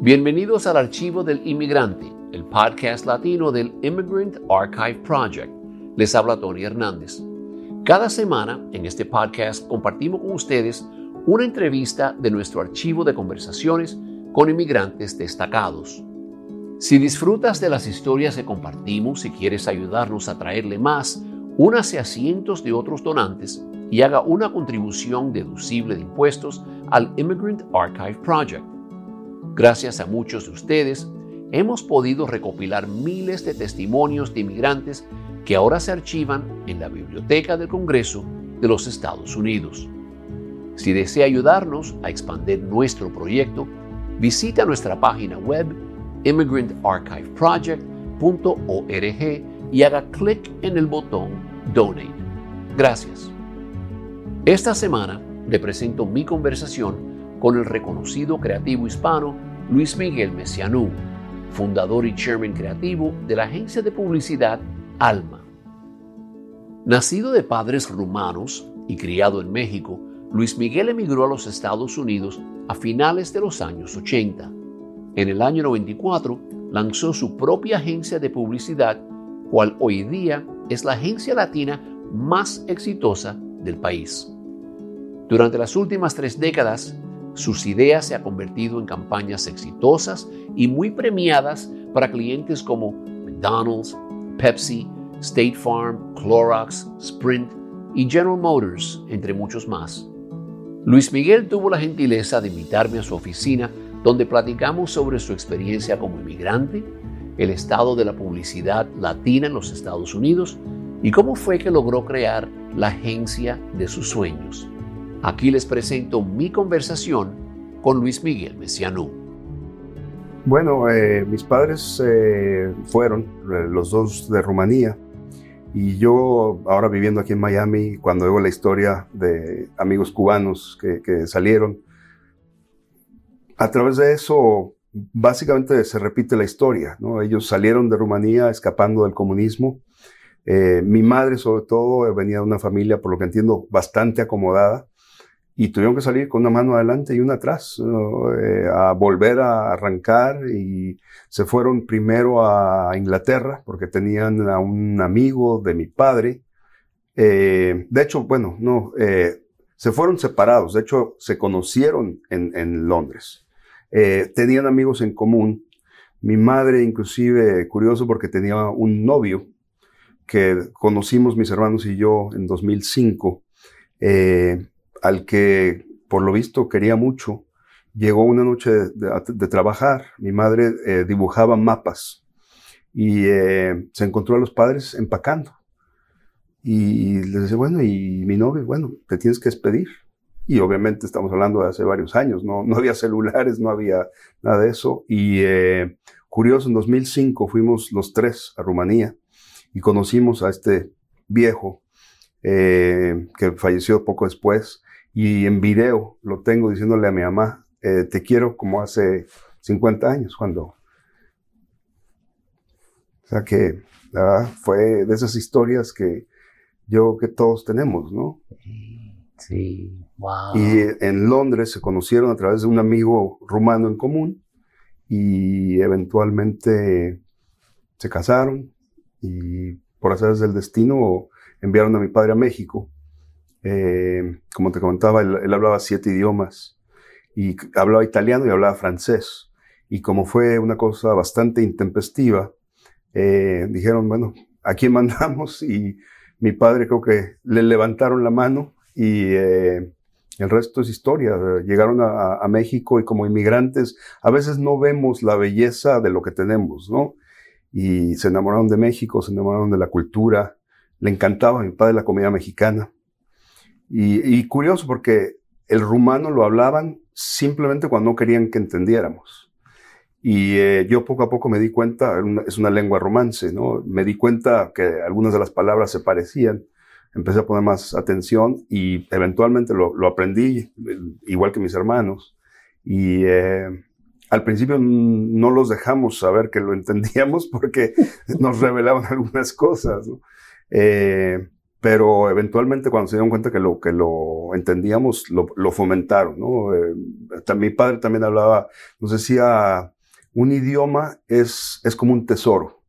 Bienvenidos al Archivo del Inmigrante, el podcast latino del Immigrant Archive Project. Les habla Tony Hernández. Cada semana en este podcast compartimos con ustedes una entrevista de nuestro archivo de conversaciones con inmigrantes destacados. Si disfrutas de las historias que compartimos y quieres ayudarnos a traerle más, únase a cientos de otros donantes y haga una contribución deducible de impuestos al Immigrant Archive Project. Gracias a muchos de ustedes, hemos podido recopilar miles de testimonios de inmigrantes que ahora se archivan en la Biblioteca del Congreso de los Estados Unidos. Si desea ayudarnos a expandir nuestro proyecto, visita nuestra página web immigrantarchiveproject.org y haga clic en el botón Donate. Gracias. Esta semana le presento mi conversación con el reconocido creativo hispano Luis Miguel Messianú, fundador y chairman creativo de la agencia de publicidad Alma. Nacido de padres rumanos y criado en México, Luis Miguel emigró a los Estados Unidos a finales de los años 80. En el año 94 lanzó su propia agencia de publicidad, cual hoy día es la agencia latina más exitosa del país. Durante las últimas tres décadas, sus ideas se han convertido en campañas exitosas y muy premiadas para clientes como McDonald's, Pepsi, State Farm, Clorox, Sprint y General Motors, entre muchos más. Luis Miguel tuvo la gentileza de invitarme a su oficina donde platicamos sobre su experiencia como inmigrante, el estado de la publicidad latina en los Estados Unidos y cómo fue que logró crear la agencia de sus sueños. Aquí les presento mi conversación con Luis Miguel Messianú. Bueno, eh, mis padres eh, fueron eh, los dos de Rumanía y yo ahora viviendo aquí en Miami, cuando veo la historia de amigos cubanos que, salieron, a través de eso básicamente se repite la historia. ¿no? Ellos salieron de Rumanía escapando del comunismo. Mi madre, sobre todo, venía de una familia, por lo que entiendo, bastante acomodada y tuvieron que salir con una mano adelante y una atrás, eh, a volver a arrancar y se fueron primero a Inglaterra porque tenían a un amigo de mi padre. Eh, de hecho, bueno, no, eh, se fueron separados, de hecho se conocieron en, en Londres. Tenían amigos en común. Mi madre, inclusive, curioso porque tenía un novio que conocimos mis hermanos y yo en 2005, eh, al que por lo visto quería mucho. Llegó una noche de, trabajar, mi madre eh, dibujaba mapas y eh, se encontró a los padres empacando. Y les dice, bueno, y mi novio, bueno, te tienes que despedir. Y obviamente estamos hablando de hace varios años, no, no había celulares, no había nada de eso. Y eh, curioso, en 2005 fuimos los tres a Rumanía y conocimos a este viejo eh, que falleció poco después. Y en video lo tengo diciéndole a mi mamá, eh, te quiero como hace 50 años, cuando... O sea que ¿verdad? fue de esas historias que yo que todos tenemos, ¿no? Sí, wow. Y en Londres se conocieron a través de un amigo rumano en común y eventualmente se casaron y por hacer del destino enviaron a mi padre a México Eh, como te comentaba, él, hablaba siete idiomas y hablaba italiano y hablaba francés. Y como fue una cosa bastante intempestiva, eh, dijeron, bueno, ¿a quién mandamos? Y mi padre creo que le levantaron la mano y eh, el resto es historia. Llegaron a, a, México y como inmigrantes a veces no vemos la belleza de lo que tenemos, ¿no? Y se enamoraron de México, se enamoraron de la cultura, le encantaba a mi padre la comida mexicana. Y, y curioso porque el rumano lo hablaban simplemente cuando no querían que entendiéramos. Y eh, yo poco a poco me di cuenta, es una lengua romance, ¿no? Me di cuenta que algunas de las palabras se parecían. Empecé a poner más atención y eventualmente lo, lo aprendí, igual que mis hermanos. Y eh, al principio no los dejamos saber que lo entendíamos porque nos revelaban algunas cosas, ¿no? Eh, pero eventualmente cuando se dieron cuenta que lo, que lo entendíamos, lo, lo fomentaron, ¿no? Eh, mi padre también hablaba, nos decía, un idioma es, es como un tesoro.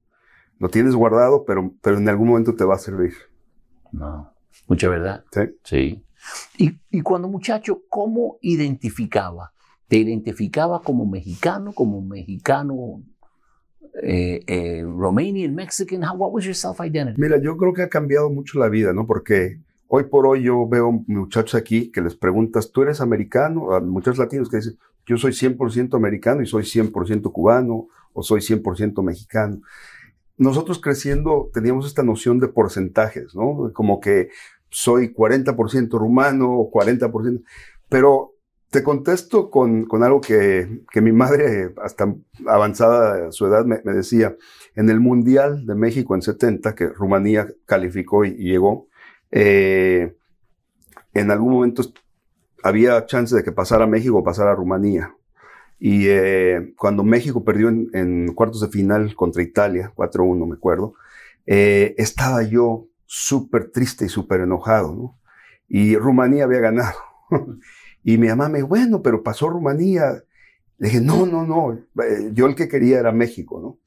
Lo tienes guardado, pero, pero en algún momento te va a servir. No, mucha verdad. Sí. Sí. Y, y cuando muchacho, ¿cómo identificaba? ¿Te identificaba como mexicano, como mexicano eh, eh, Romanian, Mexican? How, what was your self-identity? Mira, yo creo que ha cambiado mucho la vida, ¿no? Porque hoy por hoy yo veo muchachos aquí que les preguntas, ¿tú eres americano? A muchos latinos que dicen, yo soy 100% americano y soy 100% cubano o soy 100% mexicano. Nosotros creciendo teníamos esta noción de porcentajes, ¿no? Como que soy 40% rumano o 40%, pero te contesto con, con algo que, que, mi madre, hasta avanzada su edad, me, decía. En el Mundial de México en 70, que Rumanía calificó y, llegó, eh, en algún momento había chance de que pasara México o pasara Rumanía. Y eh, cuando México perdió en, cuartos de final contra Italia, 4-1 me acuerdo, eh, estaba yo súper triste y súper enojado, ¿no? Y Rumanía había ganado. Y mi mamá me dijo, bueno, pero pasó Rumanía. Le dije, no, no, no, eh, yo el que quería era México, ¿no?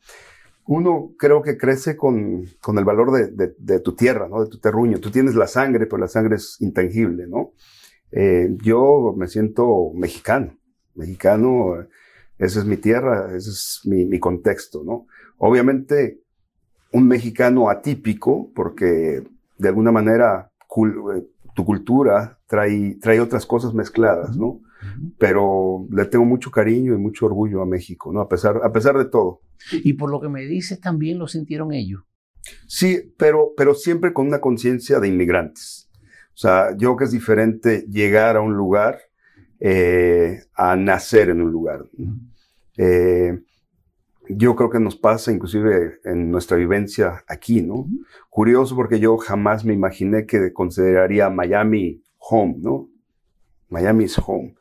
Uno creo que crece con, con el valor de, de, de, tu tierra, ¿no? De tu terruño. Tú tienes la sangre, pero la sangre es intangible, ¿no? Eh, yo me siento mexicano. Mexicano, esa es mi tierra, ese es mi, mi contexto, ¿no? Obviamente, un mexicano atípico, porque de alguna manera eh, tu cultura trae, trae otras cosas mezcladas, ¿no? Pero le tengo mucho cariño y mucho orgullo a México, ¿no? A pesar, a pesar de todo. Y por lo que me dices, también lo sintieron ellos. Sí, pero, pero siempre con una conciencia de inmigrantes. O sea, yo creo que es diferente llegar a un lugar eh, a nacer en un lugar. Eh, yo creo que nos pasa inclusive en nuestra vivencia aquí, ¿no? Curioso porque yo jamás me imaginé que consideraría Miami home, ¿no? Miami is home.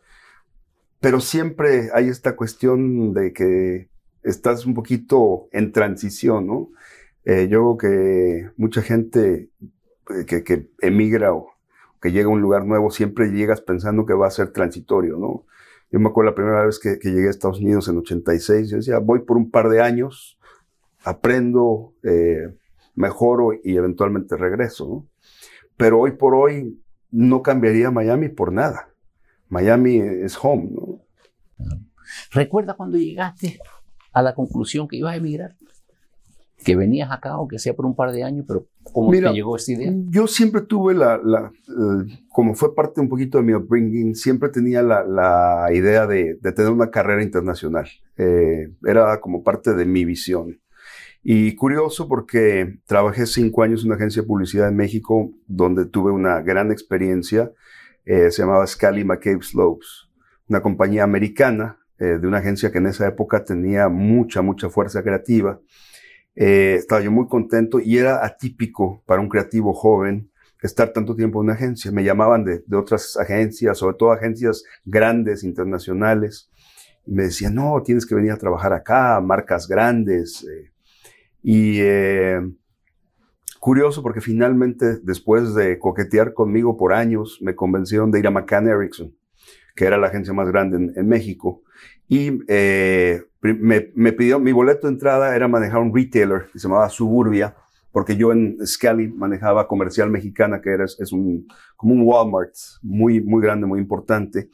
Pero siempre hay esta cuestión de que estás un poquito en transición, ¿no? Eh, yo creo que mucha gente eh, que, emigra o que llega a un lugar nuevo siempre llegas pensando que va a ser transitorio, ¿no? Yo me acuerdo la primera vez que, que, llegué a Estados Unidos en 86, yo decía, voy por un par de años, aprendo, eh, mejoro y eventualmente regreso. ¿no? Pero hoy por hoy no cambiaría Miami por nada. Miami es home. ¿no? ¿Recuerda cuando llegaste a la conclusión que ibas a emigrar? que venías acá, aunque sea por un par de años, pero ¿cómo Mira, te llegó esta idea? Yo siempre tuve la, la como fue parte un poquito de mi upbringing, siempre tenía la, la idea de, de, tener una carrera internacional. Eh, era como parte de mi visión. Y curioso porque trabajé cinco años en una agencia de publicidad en México, donde tuve una gran experiencia. Eh, se llamaba Scali McCabe Slopes, una compañía americana eh, de una agencia que en esa época tenía mucha, mucha fuerza creativa. Eh, estaba yo muy contento y era atípico para un creativo joven estar tanto tiempo en una agencia. Me llamaban de, de otras agencias, sobre todo agencias grandes, internacionales, y me decían, no, tienes que venir a trabajar acá, marcas grandes. Eh. Y eh, curioso porque finalmente, después de coquetear conmigo por años, me convencieron de ir a McCann Erickson, que era la agencia más grande en, México. Y eh, me, me, pidió, mi boleto de entrada era manejar un retailer que se llamaba Suburbia, porque yo en Scali manejaba comercial mexicana, que era, es un, como un Walmart muy, muy grande, muy importante.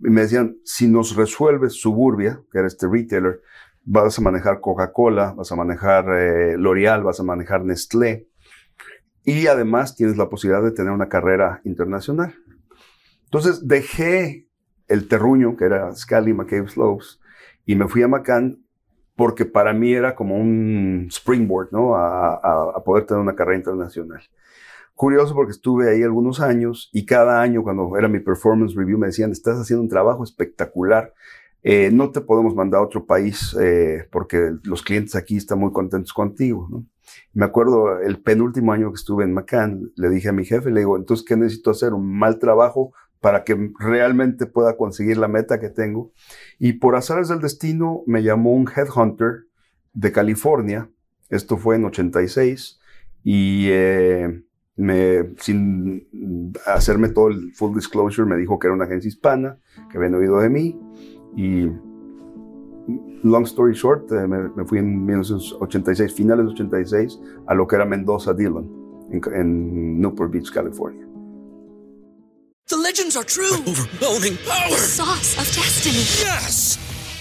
Y me decían, si nos resuelves Suburbia, que era este retailer, vas a manejar Coca-Cola, vas a manejar eh, L'Oreal, vas a manejar Nestlé. Y además tienes la posibilidad de tener una carrera internacional. Entonces dejé el terruño, que era Scali, McCabe Slopes, y me fui a Macan porque para mí era como un springboard, ¿no? A, poder tener una carrera internacional. Curioso porque estuve ahí algunos años y cada año cuando era mi performance review me decían, estás haciendo un trabajo espectacular, eh, no te podemos mandar a otro país eh, porque los clientes aquí están muy contentos contigo, ¿no? Me acuerdo el penúltimo año que estuve en Macan, le dije a mi jefe, le digo, entonces, ¿qué necesito hacer? ¿Un mal trabajo para que realmente pueda conseguir la meta que tengo. Y por azares del destino me llamó un headhunter de California, esto fue en 86, y eh, me, sin hacerme todo el full disclosure, me dijo que era una agencia hispana, que habían oído de mí, y long story short, eh, me, fui en 1986, finales de 86, a lo que era Mendoza Dillon, en, en Newport Beach, California. The legends are true. overwhelming power! The sauce of destiny. Yes!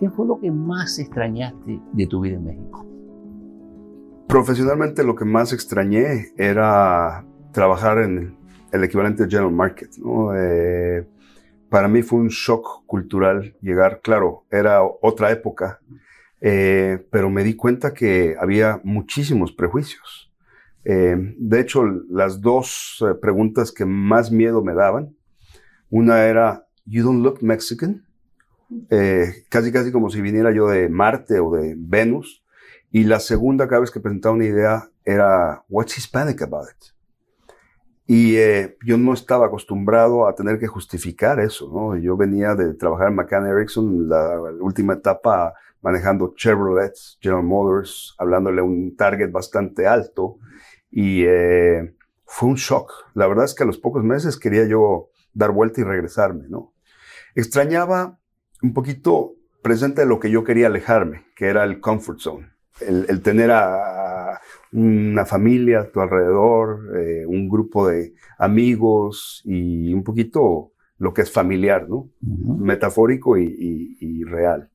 ¿Qué fue lo que más extrañaste de tu vida en México? Profesionalmente lo que más extrañé era trabajar en el equivalente de General Market. Eh, para mí fue un shock cultural llegar, claro, era otra época, eh, pero me di cuenta que había muchísimos prejuicios. Eh, de hecho, las dos preguntas que más miedo me daban, una era, You don't look Mexican. Eh, casi casi como si viniera yo de Marte o de Venus. Y la segunda, cada vez que presentaba una idea, era, What's Hispanic about it? Y eh, yo no estaba acostumbrado a tener que justificar eso, ¿no? Yo venía de trabajar en McCann Erickson, la, última etapa manejando Chevrolet, General Motors, hablándole a un target bastante alto. Y eh, fue un shock. La verdad es que a los pocos meses quería yo dar vuelta y regresarme, ¿no? Extrañaba un poquito presente de lo que yo quería alejarme, que era el comfort zone. El, tener a, una familia a tu alrededor, eh, un grupo de amigos y un poquito lo que es familiar, ¿no? Metafórico y, real.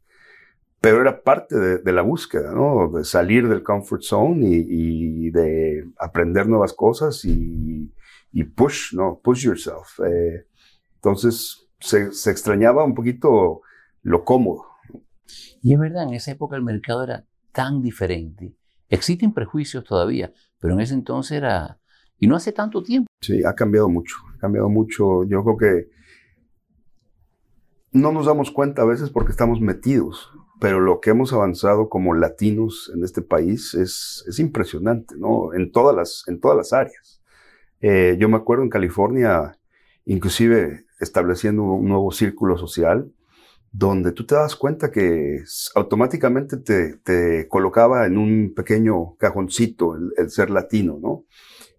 Pero era parte de, la búsqueda, ¿no? De salir del comfort zone y, de aprender nuevas cosas y, push, ¿no? Push yourself. Eh, entonces se, se, extrañaba un poquito lo cómodo. Y es verdad, en esa época el mercado era tan diferente. Existen prejuicios todavía, pero en ese entonces era... Y no hace tanto tiempo. Sí, ha cambiado mucho, ha cambiado mucho. Yo creo que no nos damos cuenta a veces porque estamos metidos, pero lo que hemos avanzado como latinos en este país es, es impresionante, ¿no? En todas las, en todas las áreas. Eh, yo me acuerdo en California, inclusive estableciendo un nuevo círculo social, donde tú te das cuenta que automáticamente te, colocaba en un pequeño cajoncito el, ser latino, ¿no?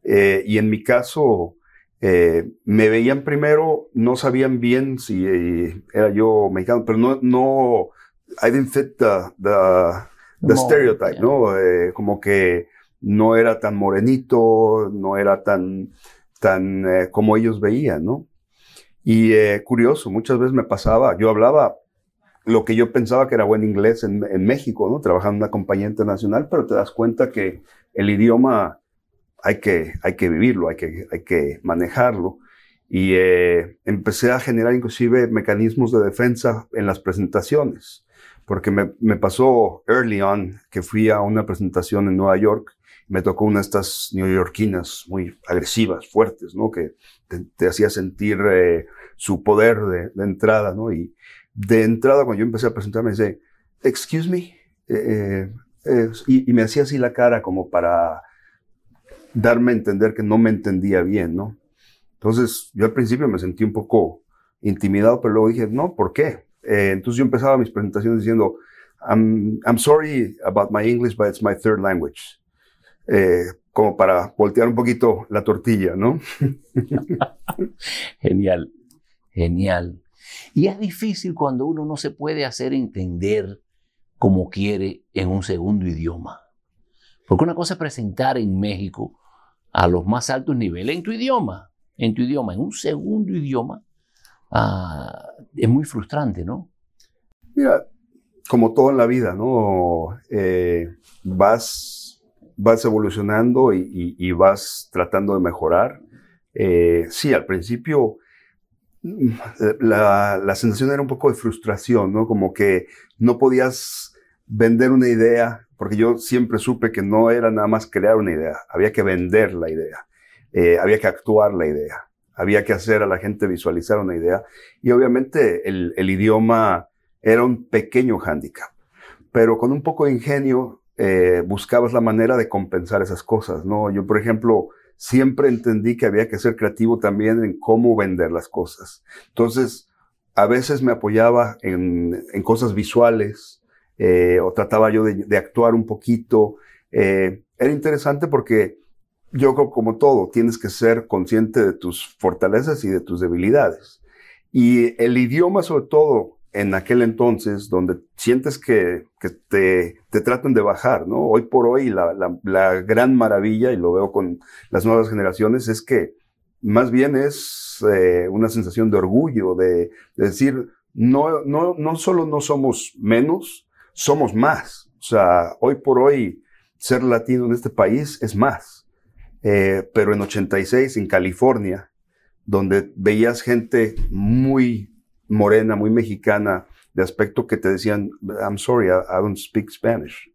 Eh, y en mi caso, eh, me veían primero, no sabían bien si eh, era yo mexicano, pero no, no, I didn't fit the, the, stereotype, ¿no? como que no era tan morenito, no era tan, tan como ellos veían, ¿no? Y curioso, muchas veces me pasaba, yo hablaba lo que yo pensaba que era buen inglés en, México, ¿no? Trabajando en una compañía internacional, pero te das cuenta que el idioma hay que, hay que vivirlo, hay que, hay que manejarlo. Y eh, empecé a generar inclusive mecanismos de defensa en las presentaciones, porque me, me, pasó early on que fui a una presentación en Nueva York, me tocó una de estas neoyorquinas muy agresivas, fuertes, ¿no? Que te, hacía sentir eh, su poder de, de entrada, ¿no? Y, de entrada, cuando yo empecé a presentarme, me dice, excuse me, eh, eh, y, me hacía así la cara como para darme a entender que no me entendía bien, ¿no? Entonces, yo al principio me sentí un poco intimidado, pero luego dije, no, ¿por qué? Eh, entonces yo empezaba mis presentaciones diciendo, I'm, I'm, sorry about my English, but it's my third language. Eh, como para voltear un poquito la tortilla, ¿no? genial, genial. Y es difícil cuando uno no se puede hacer entender como quiere en un segundo idioma. Porque una cosa es presentar en México a los más altos niveles en tu idioma, en tu idioma, en un segundo idioma, ah, es muy frustrante, ¿no? Mira, como todo en la vida, ¿no? Eh, vas, vas evolucionando y, vas tratando de mejorar. Eh, sí, al principio la, la, sensación era un poco de frustración, ¿no? Como que no podías vender una idea, porque yo siempre supe que no era nada más crear una idea, había que vender la idea, eh, había que actuar la idea, había que hacer a la gente visualizar una idea y obviamente el, el idioma era un pequeño hándicap, pero con un poco de ingenio eh, buscabas la manera de compensar esas cosas, ¿no? Yo, por ejemplo, siempre entendí que había que ser creativo también en cómo vender las cosas. Entonces, a veces me apoyaba en, cosas visuales, eh, o trataba yo de, actuar un poquito. Eh, era interesante porque yo como todo, tienes que ser consciente de tus fortalezas y de tus debilidades. Y el idioma, sobre todo en aquel entonces, donde sientes que, te, te, tratan de bajar, ¿no? Hoy por hoy la, la, gran maravilla, y lo veo con las nuevas generaciones, es que más bien es eh, una sensación de orgullo, de, de decir, no, no, no solo no somos menos, somos más. O sea, hoy por hoy ser latino en este país es más. Eh, pero en 86, en California, donde veías gente muy morena, muy mexicana, de aspecto que te decían, I'm sorry, I, don't speak Spanish.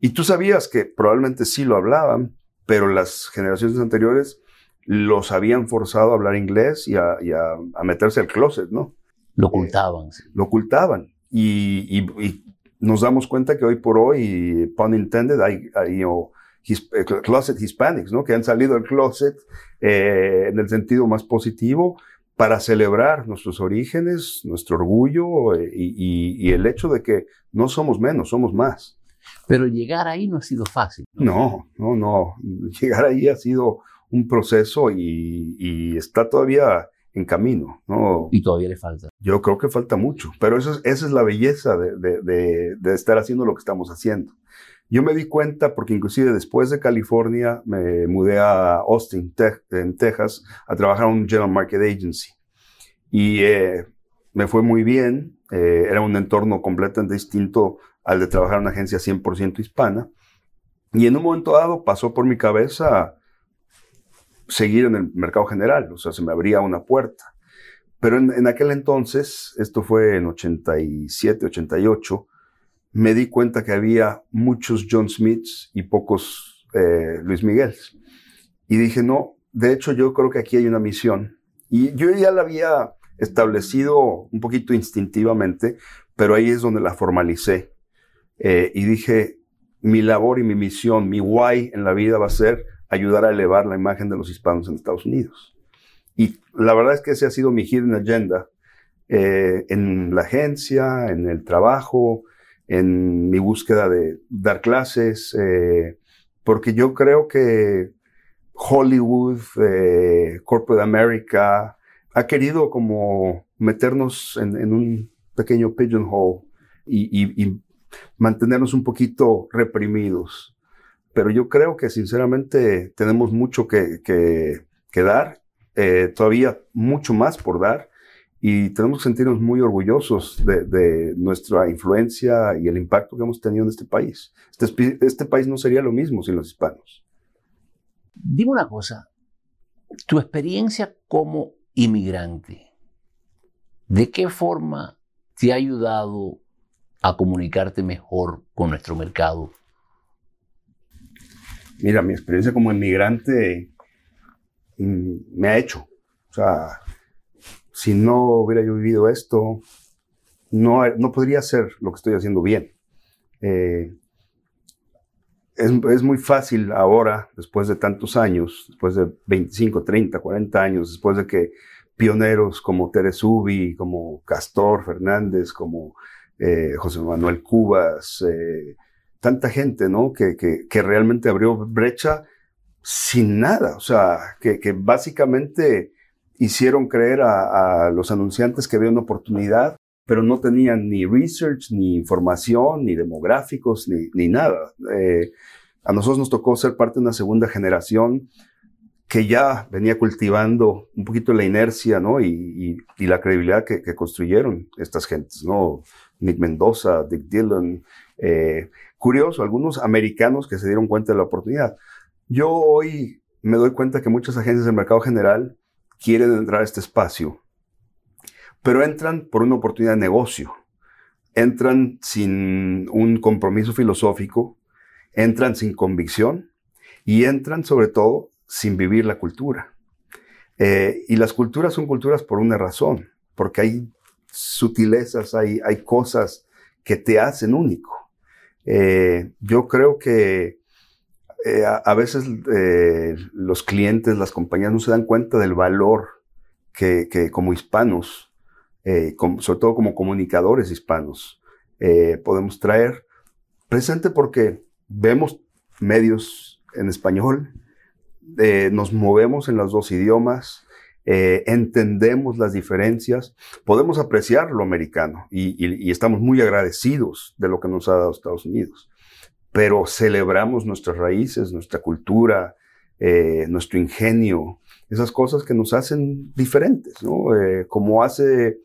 Y tú sabías que probablemente sí lo hablaban, pero las generaciones anteriores los habían forzado a hablar inglés y a, meterse al closet, ¿no? Lo ocultaban. lo ocultaban. y, nos damos cuenta que hoy por hoy, pun intended, hay, hay eh, closet hispanics, ¿no? Que han salido del closet eh, en el sentido más positivo para celebrar nuestros orígenes, nuestro orgullo eh, y, y, el hecho de que no somos menos, somos más. Pero llegar ahí no ha sido fácil. No, no, no. Llegar ahí ha sido un proceso y, y está todavía en camino. ¿no? Y todavía le falta. Yo creo que falta mucho, pero eso es, esa es la belleza de, de, de, estar haciendo lo que estamos haciendo. Yo me di cuenta porque inclusive después de California me mudé a Austin, en Texas, a trabajar en un General Market Agency. Y eh, me fue muy bien, eh, era un entorno completamente distinto al de trabajar en una agencia 100% hispana. Y en un momento dado pasó por mi cabeza seguir en el mercado general, o sea, se me abría una puerta. Pero en, aquel entonces, esto fue en 87, 88, me di cuenta que había muchos John Smiths y pocos eh, Luis Miguel. Y dije, no, de hecho yo creo que aquí hay una misión. Y yo ya la había establecido un poquito instintivamente, pero ahí es donde la formalicé. Eh, y dije, mi labor y mi misión, mi why en la vida va a ser ayudar a elevar la imagen de los hispanos en Estados Unidos. Y la verdad es que ese ha sido mi hidden agenda eh, en la agencia, en el trabajo, en mi búsqueda de dar clases, eh, porque yo creo que Hollywood, eh, Corporate America, ha querido como meternos en, un pequeño pigeonhole y, mantenernos un poquito reprimidos. Pero yo creo que sinceramente tenemos mucho que, que, dar, eh, todavía mucho más por dar, y tenemos que sentirnos muy orgullosos de, nuestra influencia y el impacto que hemos tenido en este país. Este, este país no sería lo mismo sin los hispanos. Dime una cosa, tu experiencia como inmigrante, ¿de qué forma te ha ayudado a comunicarte mejor con nuestro mercado Mira, mi experiencia como inmigrante mm, me ha hecho. O sea, si no hubiera yo vivido esto, no, no podría hacer lo que estoy haciendo bien. Eh, es, muy fácil ahora, después de tantos años, después de 25, 30, 40 años, después de que pioneros como Teresubi, como Castor Fernández, como eh, José Manuel Cubas, eh, tanta gente, ¿no? Que, que, realmente abrió brecha sin nada, o sea, que, que básicamente hicieron creer a, los anunciantes que había una oportunidad, pero no tenían ni research, ni información, ni demográficos, ni, ni nada. Eh, a nosotros nos tocó ser parte de una segunda generación que ya venía cultivando un poquito la inercia, ¿no? Y, la credibilidad que, construyeron estas gentes, ¿no? Nick Mendoza, Dick Dillon. Eh, curioso, algunos americanos que se dieron cuenta de la oportunidad. Yo hoy me doy cuenta que muchas agencias del mercado general quieren entrar a este espacio, pero entran por una oportunidad de negocio. Entran sin un compromiso filosófico, entran sin convicción y entran sobre todo sin vivir la cultura. Eh, y las culturas son culturas por una razón, porque hay sutilezas, hay, cosas que te hacen único. Eh, yo creo que eh, a, veces los clientes, las compañías no se dan cuenta del valor que, como hispanos, sobre todo como comunicadores hispanos, podemos traer, presente porque vemos medios en español, eh, nos movemos en los dos idiomas, eh, entendemos las diferencias, podemos apreciar lo americano y, estamos muy agradecidos de lo que nos ha dado Estados Unidos, pero celebramos nuestras raíces, nuestra cultura, eh, nuestro ingenio, esas cosas que nos hacen diferentes, ¿no? como hace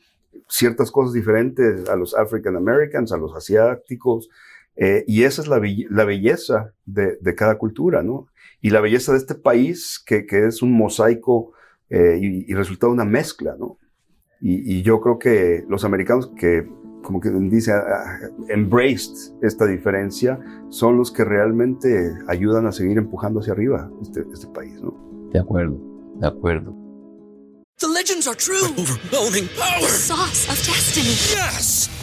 ciertas cosas diferentes a los African Americans, a los asiáticos, y esa es la, belleza de, de, cada cultura, ¿no? y la belleza de este país, que, que es un mosaico eh, y, resulta una mezcla, ¿no? Y, yo creo que los americanos que, como que dice, uh, embraced esta diferencia, son los que realmente ayudan a seguir empujando hacia arriba este, este país, ¿no? De acuerdo, de acuerdo. The legends are true. overwhelming power. The sauce of destiny. Yes!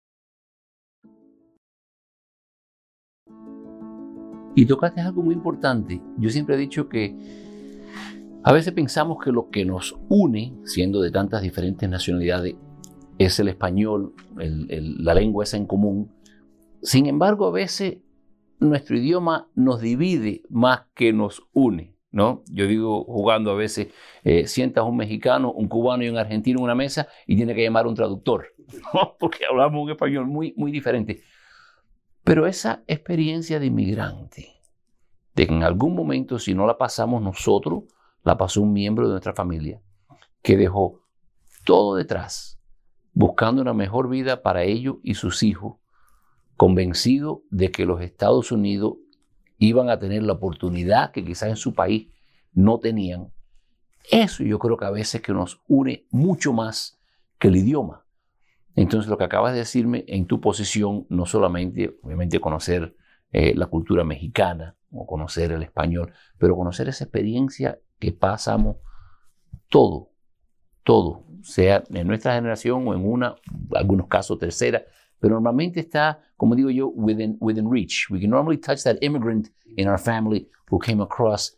Y tocaste algo muy importante. Yo siempre he dicho que a veces pensamos que lo que nos une, siendo de tantas diferentes nacionalidades, es el español, la lengua esa en común. Sin embargo, a veces nuestro idioma nos divide más que nos une. ¿no? Yo digo jugando a veces, eh, sientas un mexicano, un cubano y un argentino en una mesa y tiene que llamar a un traductor, porque hablamos un español muy, muy diferente. Pero esa experiencia de inmigrante, de que en algún momento, si no la pasamos nosotros, la pasó un miembro de nuestra familia, que dejó todo detrás, buscando una mejor vida para ellos y sus hijos, convencido de que los Estados Unidos iban a tener la oportunidad que quizás en su país no tenían. Eso yo creo que a veces que nos une mucho más que el idioma. Entonces, lo que acabas de decirme en tu posición, no solamente, obviamente, conocer eh, la cultura mexicana o conocer el español, pero conocer esa experiencia que pasamos todo, todo, sea en nuestra generación o en una, en algunos casos tercera, pero normalmente está, como digo yo, within, within reach. We can normally touch that immigrant in our family who came across.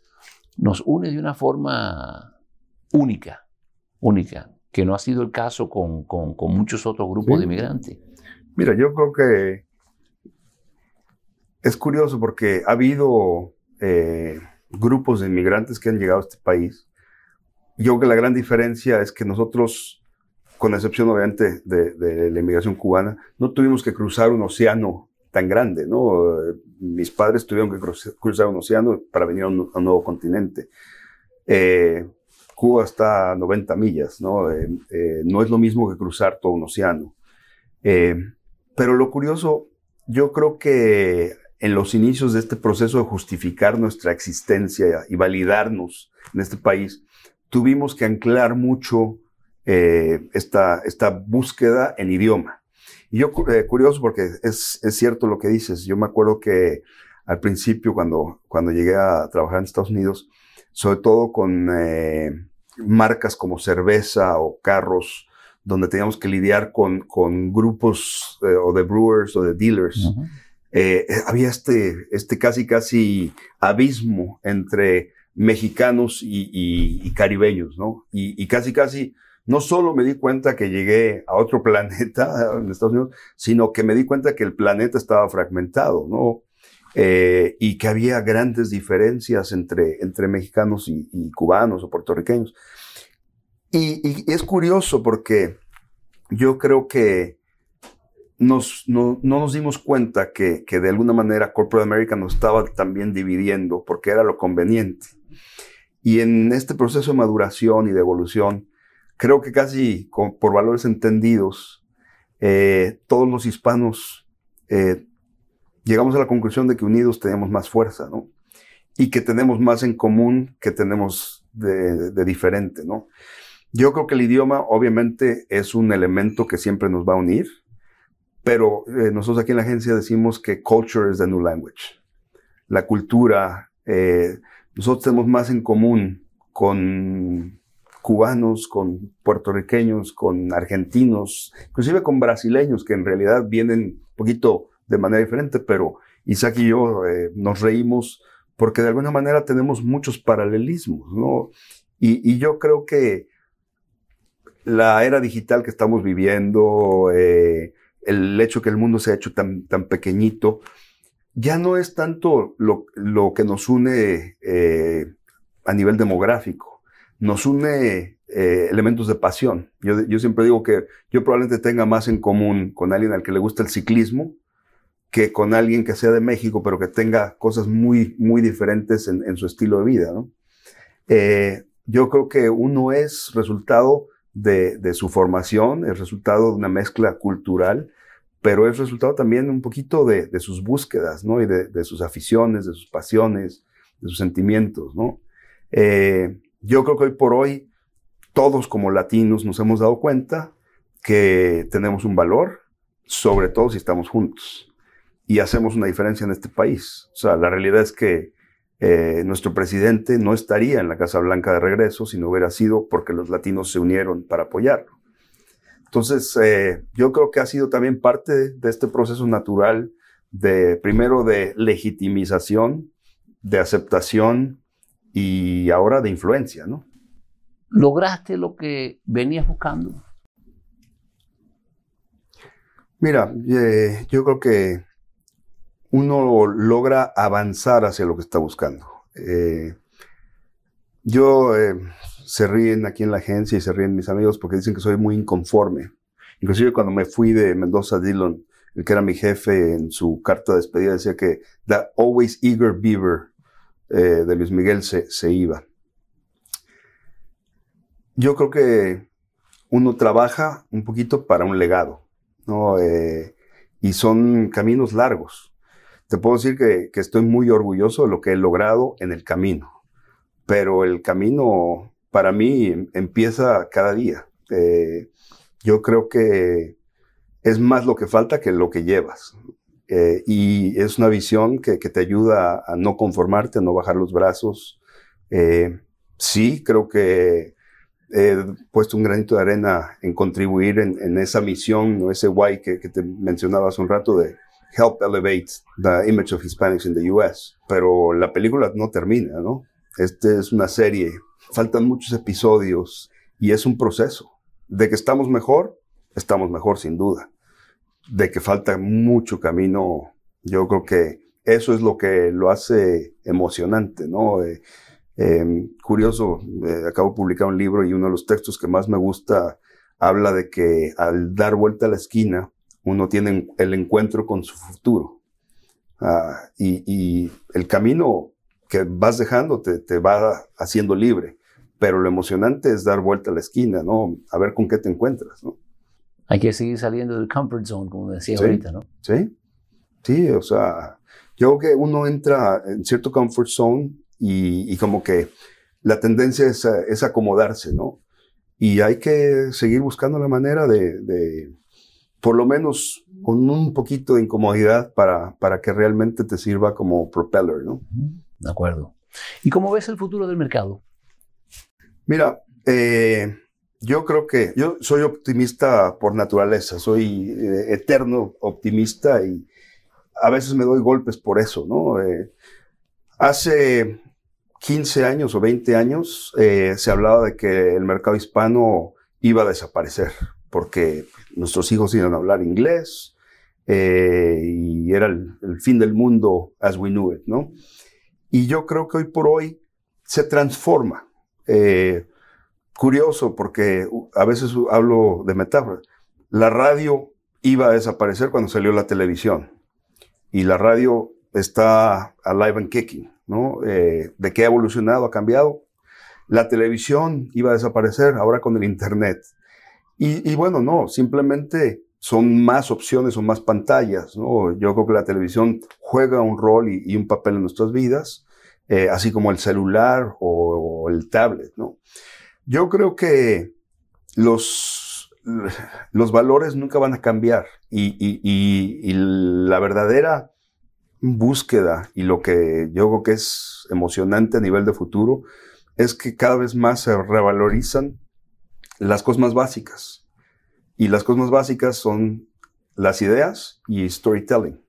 Nos une de una forma única, única que no ha sido el caso con, con, muchos otros grupos de inmigrantes. Mira, yo creo que es curioso porque ha habido eh, grupos de inmigrantes que han llegado a este país. Yo creo que la gran diferencia es que nosotros, con excepción obviamente de, la inmigración cubana, no tuvimos que cruzar un océano tan grande, ¿no? Mis padres tuvieron que cruzar un océano para venir a un, nuevo continente. Eh, Cuba está a 90 millas, ¿no? Eh, eh, no es lo mismo que cruzar todo un océano. Eh, pero lo curioso, yo creo que en los inicios de este proceso de justificar nuestra existencia y validarnos en este país, tuvimos que anclar mucho esta, esta búsqueda en idioma. Y yo, curioso porque es, es, cierto lo que dices, yo me acuerdo que al principio cuando, cuando llegué a trabajar en Estados Unidos, sobre todo con marcas como cerveza o carros, donde teníamos que lidiar con, con grupos o de brewers o de dealers, había este, este casi, casi abismo entre mexicanos y, y, caribeños, ¿no? Y, y, casi, casi, no solo me di cuenta que llegué a otro planeta en Estados Unidos, sino que me di cuenta que el planeta estaba fragmentado, ¿no? Eh, y que había grandes diferencias entre, entre mexicanos y, y cubanos o puertorriqueños. Y, es curioso porque yo creo que nos, no, no, nos dimos cuenta que, que, de alguna manera Corporate America nos estaba también dividiendo porque era lo conveniente. Y en este proceso de maduración y de evolución, creo que casi por valores entendidos, eh, todos los hispanos eh, llegamos a la conclusión de que unidos tenemos más fuerza, ¿no? Y que tenemos más en común que tenemos de, diferente, ¿no? Yo creo que el idioma obviamente es un elemento que siempre nos va a unir, pero eh, nosotros aquí en la agencia decimos que culture is the new language. La cultura, nosotros tenemos más en común con cubanos, con puertorriqueños, con argentinos, inclusive con brasileños que en realidad vienen un poquito de manera diferente, pero Isaac y yo eh, nos reímos porque de alguna manera tenemos muchos paralelismos, ¿no? Y, yo creo que la era digital que estamos viviendo, eh, el hecho que el mundo se ha hecho tan, tan pequeñito, ya no es tanto lo, lo que nos une eh, a nivel demográfico, nos une eh, elementos de pasión. Yo, yo, siempre digo que yo probablemente tenga más en común con alguien al que le gusta el ciclismo que con alguien que sea de México, pero que tenga cosas muy, muy diferentes en, en su estilo de vida. ¿no? Eh, yo creo que uno es resultado de, de su formación, es resultado de una mezcla cultural pero es resultado también un poquito de, sus búsquedas, ¿no? Y de, sus aficiones, de sus pasiones, de sus sentimientos, ¿no? Eh, yo creo que hoy por hoy todos como latinos nos hemos dado cuenta que tenemos un valor, sobre todo si estamos juntos y hacemos una diferencia en este país. O sea, la realidad es que eh, nuestro presidente no estaría en la Casa Blanca de regreso si no hubiera sido porque los latinos se unieron para apoyarlo. Entonces, eh, yo creo que ha sido también parte de, este proceso natural de, primero, de legitimización, de aceptación y ahora de influencia, ¿no? ¿Lograste lo que venías buscando? Mira, eh, yo creo que uno logra avanzar hacia lo que está buscando. Eh, yo se ríen aquí en la agencia y se ríen mis amigos porque dicen que soy muy inconforme. Inclusive cuando me fui de Mendoza Dillon, el que era mi jefe en su carta de despedida decía que The Always Eager Beaver eh, de Luis Miguel se, se, iba. Yo creo que uno trabaja un poquito para un legado, ¿no? Eh, y son caminos largos. Te puedo decir que, estoy muy orgulloso de lo que he logrado en el camino, pero el camino para mí empieza cada día. Eh, yo creo que es más lo que falta que lo que llevas. Eh, y es una visión que, te ayuda a no conformarte, a no bajar los brazos. Eh, sí, creo que he puesto un granito de arena en contribuir en, esa misión, o ese why que, te mencionaba un rato de help elevate the image of Hispanics in the US. Pero la película no termina, ¿no? Esta es una serie faltan muchos episodios y es un proceso. De que estamos mejor, estamos mejor sin duda. De que falta mucho camino, yo creo que eso es lo que lo hace emocionante, ¿no? Eh, em, curioso, eh, acabo de publicar un libro y uno de los textos que más me gusta habla de que al dar vuelta a la esquina, uno tiene el encuentro con su futuro. Ah, y, el camino que vas dejando te, te va haciendo libre pero lo emocionante es dar vuelta a la esquina, ¿no? A ver con qué te encuentras, ¿no? Hay que seguir saliendo del comfort zone, como decía ahorita, ¿no? Sí, sí, o sea, yo creo que uno entra en cierto comfort zone y, como que la tendencia es, acomodarse, ¿no? Y hay que seguir buscando la manera de, por lo menos con un poquito de incomodidad para, para que realmente te sirva como propeller, ¿no? De acuerdo. ¿Y cómo ves el futuro del mercado? Mira, eh, yo creo que yo soy optimista por naturaleza, soy eh, eterno optimista y a veces me doy golpes por eso, ¿no? Eh, hace 15 años o 20 años se hablaba de que el mercado hispano iba a desaparecer porque nuestros hijos iban a hablar inglés y era el, el, fin del mundo as we knew it, ¿no? Y yo creo que hoy por hoy se transforma. Eh, curioso porque a veces hablo de metáfora. La radio iba a desaparecer cuando salió la televisión y la radio está alive and kicking, ¿no? Eh, ¿De qué ha evolucionado? ¿Ha cambiado? La televisión iba a desaparecer ahora con el Internet. Y, bueno, no, simplemente son más opciones o más pantallas, ¿no? Yo creo que la televisión juega un rol y, un papel en nuestras vidas, eh, así como el celular o, o el tablet, ¿no? Yo creo que los, los valores nunca van a cambiar y, la verdadera búsqueda y lo que yo creo que es emocionante a nivel de futuro es que cada vez más se revalorizan las cosas más básicas. Y las cosas más básicas son las ideas y storytelling.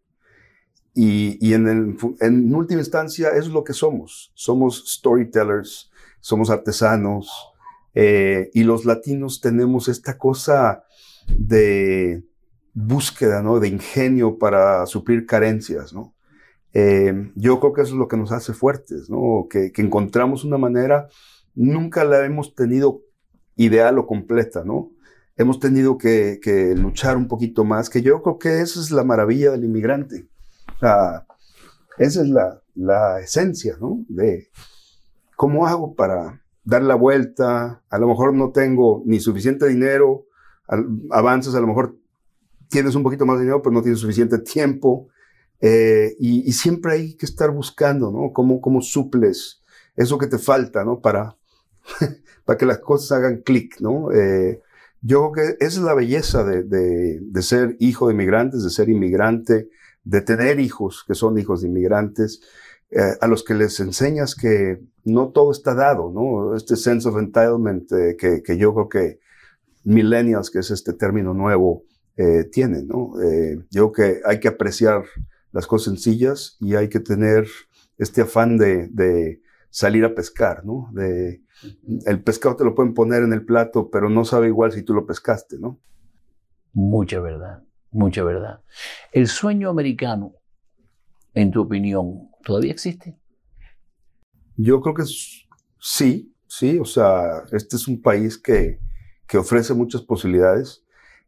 Y, en, en última instancia es lo que somos. Somos storytellers, somos artesanos, eh, y los latinos tenemos esta cosa de búsqueda, ¿no? De ingenio para suplir carencias, ¿no? Eh, yo creo que eso es lo que nos hace fuertes, ¿no? Que, encontramos una manera, nunca la hemos tenido ideal o completa, ¿no? Hemos tenido que, luchar un poquito más, que yo creo que esa es la maravilla del inmigrante. esa es la, esencia, ¿no? De cómo hago para dar la vuelta, a lo mejor no tengo ni suficiente dinero, avanzas, a lo mejor tienes un poquito más de dinero, pero no tienes suficiente tiempo. Eh, y, siempre hay que estar buscando, ¿no? Cómo, cómo suples eso que te falta, ¿no? Para, para que las cosas hagan clic, ¿no? Eh, yo creo que esa es la belleza de, ser hijo de inmigrantes, de ser inmigrante, de tener hijos que son hijos de inmigrantes, eh, a los que les enseñas que no todo está dado, ¿no? Este sense of entitlement eh, que, que, yo creo que millennials, que es este término nuevo, eh, tienen, ¿no? yo creo que hay que apreciar las cosas sencillas y hay que tener este afán de, de salir a pescar, ¿no? De, el pescado te lo pueden poner en el plato, pero no sabe igual si tú lo pescaste, ¿no? Mucha verdad, mucha verdad. El sueño americano, en tu opinión, todavía existe? Yo creo que sí, sí, o sea, este es un país que, que ofrece muchas posibilidades.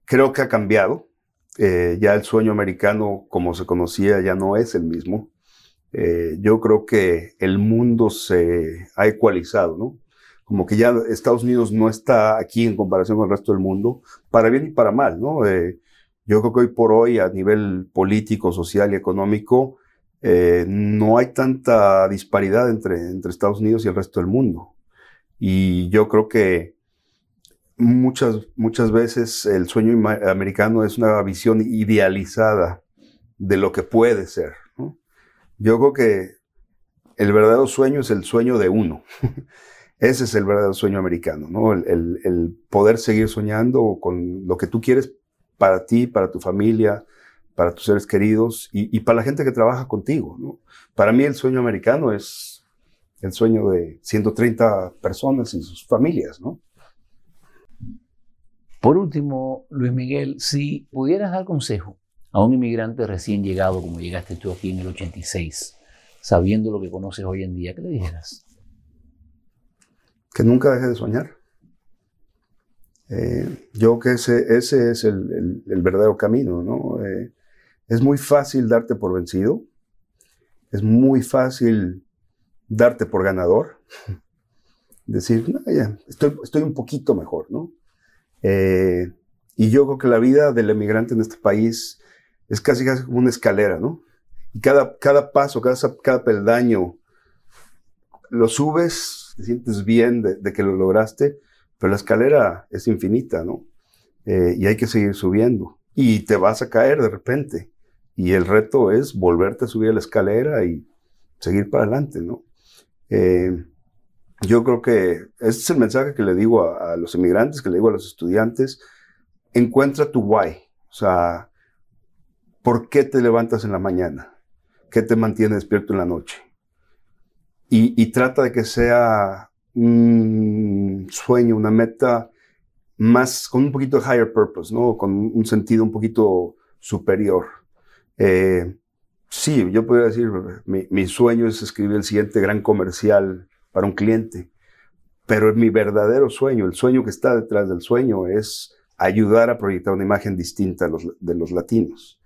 Creo que ha cambiado. Eh, ya el sueño americano, como se conocía, ya no es el mismo. Eh, yo creo que el mundo se ha ecualizado, ¿no? Como que ya Estados Unidos no está aquí en comparación con el resto del mundo, para bien y para mal, ¿no? Eh, yo creo que hoy por hoy, a nivel político, social y económico, eh, no hay tanta disparidad entre, entre Estados Unidos y el resto del mundo. Y yo creo que muchas, muchas veces el sueño americano es una visión idealizada de lo que puede ser. Yo creo que el verdadero sueño es el sueño de uno. Ese es el verdadero sueño americano, ¿no? El, poder seguir soñando con lo que tú quieres para ti, para tu familia, para tus seres queridos y, para la gente que trabaja contigo. Para mí el sueño americano es el sueño de 130 personas y sus familias. ¿no? Por último, Luis Miguel, si pudieras dar consejo a un inmigrante recién llegado, como llegaste tú aquí en el 86, sabiendo lo que conoces hoy en día, ¿qué le dijeras? Que nunca deje de soñar. Eh, yo que ese, ese es el, el, verdadero camino, ¿no? Eh, es muy fácil darte por vencido, es muy fácil darte por ganador, decir, ya, estoy, estoy, un poquito mejor, ¿no? Eh, y yo creo que la vida del emigrante en este país es casi, casi como una escalera, ¿no? Y cada, cada paso, cada, cada peldaño, lo subes te sientes bien de, que lo lograste, pero la escalera es infinita, ¿no? Eh, y hay que seguir subiendo. Y te vas a caer de repente. Y el reto es volverte a subir a la escalera y seguir para adelante, ¿no? Eh, yo creo que ese es el mensaje que le digo a, a, los inmigrantes, que le digo a los estudiantes. Encuentra tu why. O sea, ¿por qué te levantas en la mañana? ¿Qué te mantiene despierto en la noche? Y, trata de que sea un sueño, una meta más, con un poquito de higher purpose, ¿no? Con un sentido un poquito superior. Eh, sí, yo podría decir, mi, mi, sueño es escribir el siguiente gran comercial para un cliente, pero mi verdadero sueño, el sueño que está detrás del sueño es ayudar a proyectar una imagen distinta de los latinos.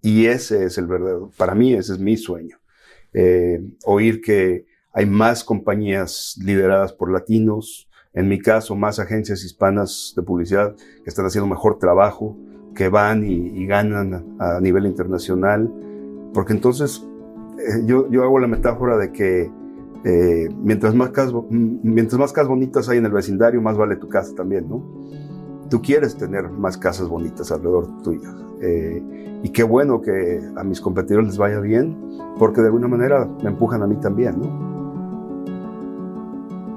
Y ese es el verdadero, para mí ese es mi sueño. Eh, oír que hay más compañías lideradas por latinos, en mi caso, más agencias hispanas de publicidad que están haciendo mejor trabajo, que van y, ganan a, nivel internacional, porque entonces eh, yo, yo, hago la metáfora de que eh, mientras, más casas, mientras más casas bonitas hay en el vecindario, más vale tu casa también, ¿no? Tú quieres tener más casas bonitas alrededor tuyo. Eh, y qué bueno que a mis competidores les vaya bien, porque de alguna manera me empujan a mí también, ¿no?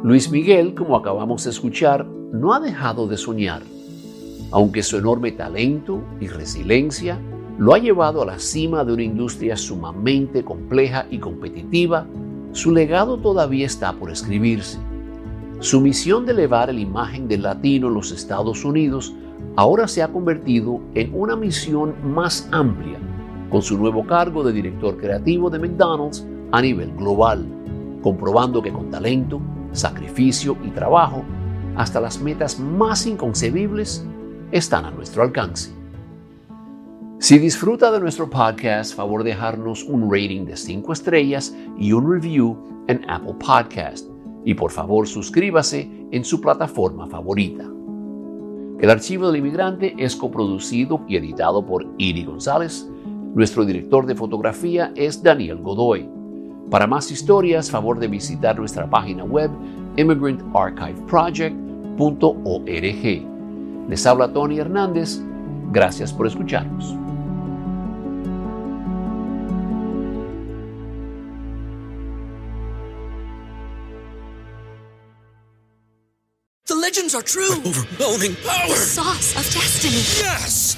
Luis Miguel, como acabamos de escuchar, no ha dejado de soñar, aunque su enorme talento y resiliencia lo ha llevado a la cima de una industria sumamente compleja y competitiva, su legado todavía está por escribirse. Su misión de elevar la imagen del latino en los Estados Unidos ahora se ha convertido en una misión más amplia, con su nuevo cargo de director creativo de McDonald's a nivel global, comprobando que con talento, sacrificio y trabajo, hasta las metas más inconcebibles están a nuestro alcance. Si disfruta de nuestro podcast, favor dejarnos un rating de 5 estrellas y un review en Apple Podcast. Y por favor suscríbase en su plataforma favorita. El Archivo del Inmigrante es coproducido y editado por Iri González. Nuestro director de fotografía es Daniel Godoy. Para más historias, favor de visitar nuestra página web immigrantarchiveproject.org. Les habla Tony Hernández. Gracias por escucharnos. The legends are true. overwhelming power! The sauce of destiny. Yes!